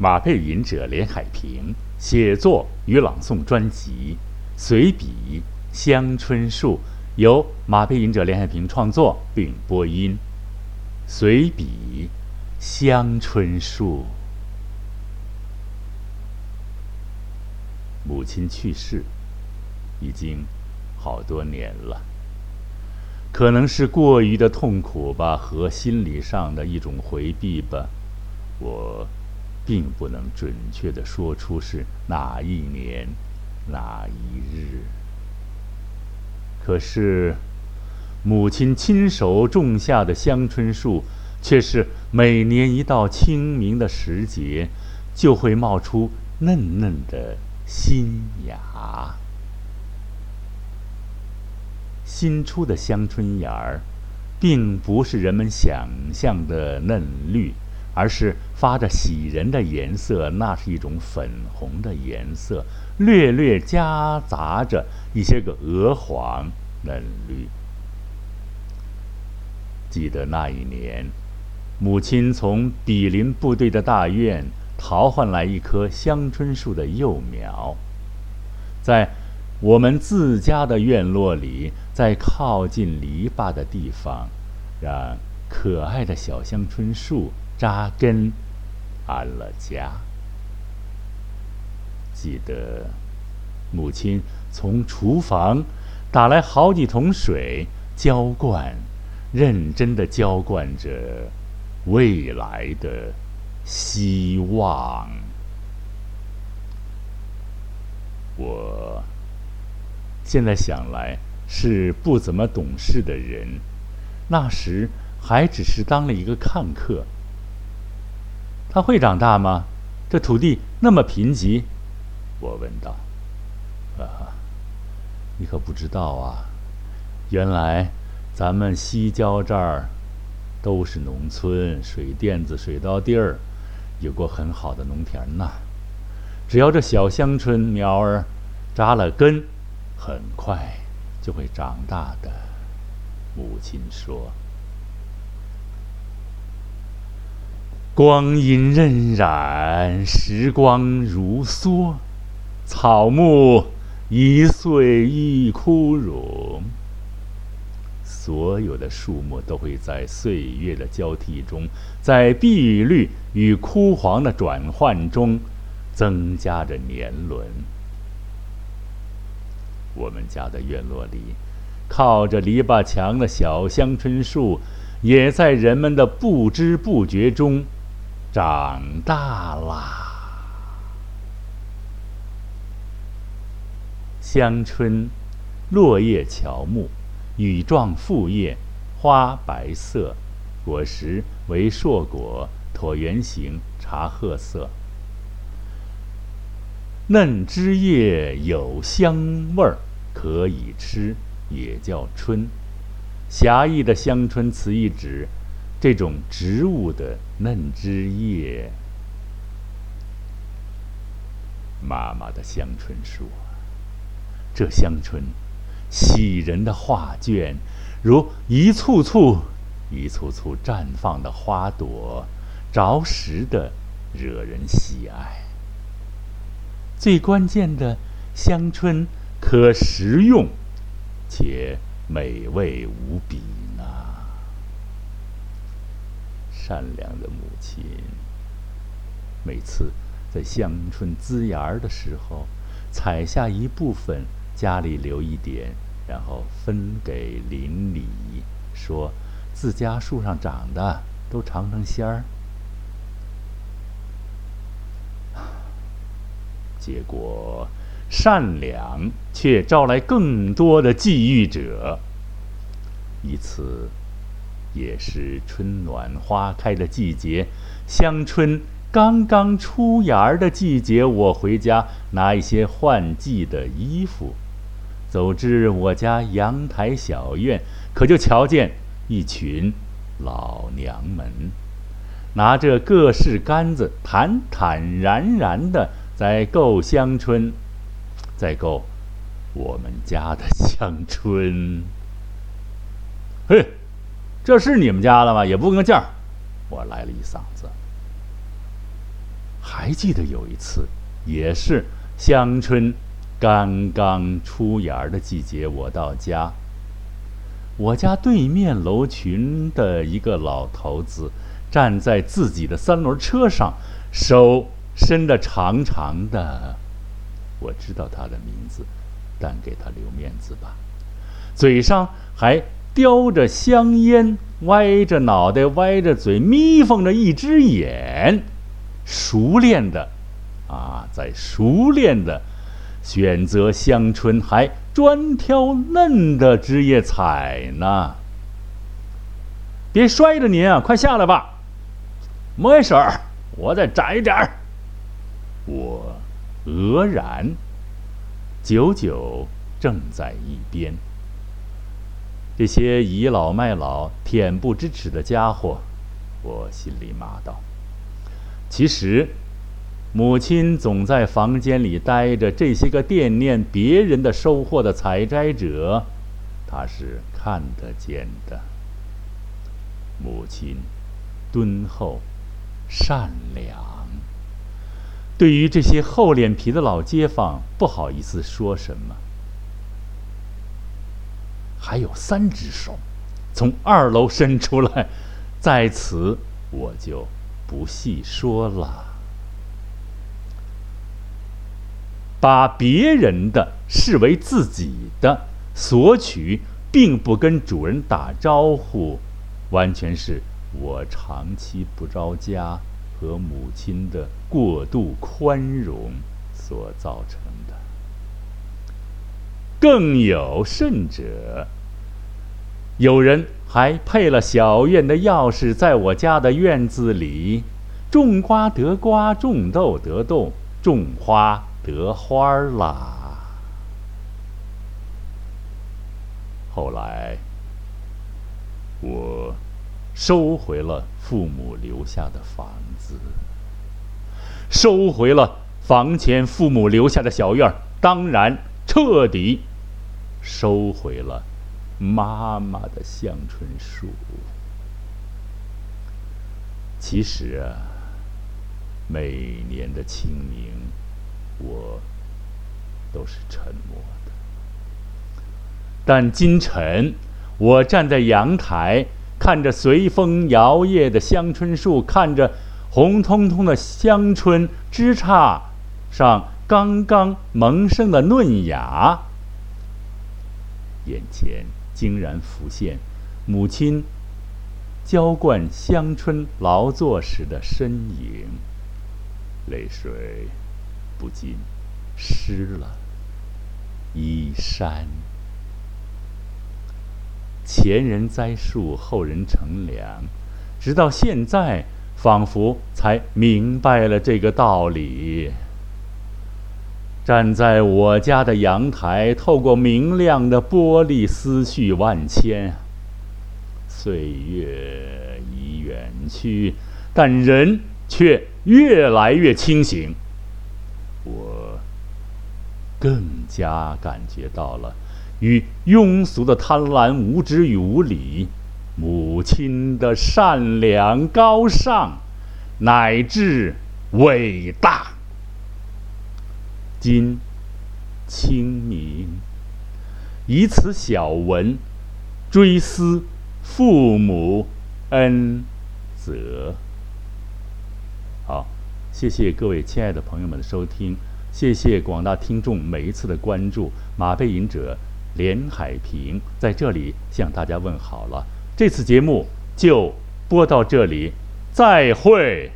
马背吟者连海平写作与朗诵专辑《随笔乡春树》，由马背吟者连海平创作并播音。《随笔乡春树》，母亲去世已经好多年了，可能是过于的痛苦吧，和心理上的一种回避吧，我。并不能准确的说出是哪一年哪一日，可是母亲亲手种下的香椿树，却是每年一到清明的时节，就会冒出嫩嫩的新芽。新出的香椿芽儿，并不是人们想象的嫩绿。而是发着喜人的颜色，那是一种粉红的颜色，略略夹杂着一些个鹅黄、嫩绿。记得那一年，母亲从比邻部队的大院淘换来一棵香椿树的幼苗，在我们自家的院落里，在靠近篱笆的地方，让可爱的小香椿树。扎根，安了家。记得，母亲从厨房打来好几桶水，浇灌，认真的浇灌着未来的希望。我现在想来，是不怎么懂事的人，那时还只是当了一个看客。他会长大吗？这土地那么贫瘠，我问道。啊，你可不知道啊！原来咱们西郊这儿都是农村，水垫子、水稻地儿，有过很好的农田呐。只要这小香椿苗儿扎了根，很快就会长大的。母亲说。光阴荏苒，时光如梭，草木一岁一枯荣。所有的树木都会在岁月的交替中，在碧绿与枯黄的转换中，增加着年轮。我们家的院落里，靠着篱笆墙的小香椿树，也在人们的不知不觉中。长大啦，香椿，落叶乔木，羽状复叶，花白色，果实为硕果，椭圆形，茶褐色，嫩枝叶有香味儿，可以吃，也叫椿。狭义的香椿词意指。这种植物的嫩枝叶，妈妈的香椿树，这香椿，喜人的画卷，如一簇簇、一簇簇绽放的花朵，着实的惹人喜爱。最关键的，香椿可食用，且美味无比呢。善良的母亲，每次在香椿滋芽的时候，采下一部分，家里留一点，然后分给邻里，说自家树上长的都尝尝鲜儿。结果，善良却招来更多的觊觎者。一次。也是春暖花开的季节，香椿刚刚出芽的季节。我回家拿一些换季的衣服，走至我家阳台小院，可就瞧见一群老娘们，拿着各式杆子，坦坦然然的在够香椿，在够我们家的香椿。嘿。这是你们家的吗？也不跟个价儿，我来了一嗓子。还记得有一次，也是香春刚刚出芽的季节，我到家，我家对面楼群的一个老头子站在自己的三轮车上，手伸得长长的。我知道他的名字，但给他留面子吧。嘴上还叼着香烟，歪着脑袋，歪着嘴，眯缝着一只眼，熟练的，啊，在熟练的选择香椿，还专挑嫩的枝叶采呢。别摔着您啊！快下来吧，没事儿，我再摘点儿。我。愕然，久久正在一边。这些倚老卖老、恬不知耻的家伙，我心里骂道：“其实，母亲总在房间里待着，这些个惦念别人的收获的采摘者，他是看得见的。母亲敦厚、善良。”对于这些厚脸皮的老街坊，不好意思说什么。还有三只手，从二楼伸出来，在此我就不细说了。把别人的视为自己的，索取并不跟主人打招呼，完全是我长期不着家。和母亲的过度宽容所造成的，更有甚者，有人还配了小院的钥匙，在我家的院子里种瓜得瓜，种豆得豆，种花得花啦。后来，我。收回了父母留下的房子，收回了房前父母留下的小院，当然彻底收回了妈妈的香椿树。其实啊，每年的清明，我都是沉默的。但今晨，我站在阳台。看着随风摇曳的香椿树，看着红彤彤的香椿枝杈上刚刚萌生的嫩芽，眼前竟然浮现母亲浇灌香椿劳作时的身影，泪水不禁湿了衣衫。前人栽树，后人乘凉，直到现在，仿佛才明白了这个道理。站在我家的阳台，透过明亮的玻璃，思绪万千。岁月已远去，但人却越来越清醒。我更加感觉到了。与庸俗的贪婪、无知与无礼，母亲的善良、高尚，乃至伟大。今清明，以此小文追思父母恩泽。好，谢谢各位亲爱的朋友们的收听，谢谢广大听众每一次的关注。马背吟者。连海平在这里向大家问好了，这次节目就播到这里，再会。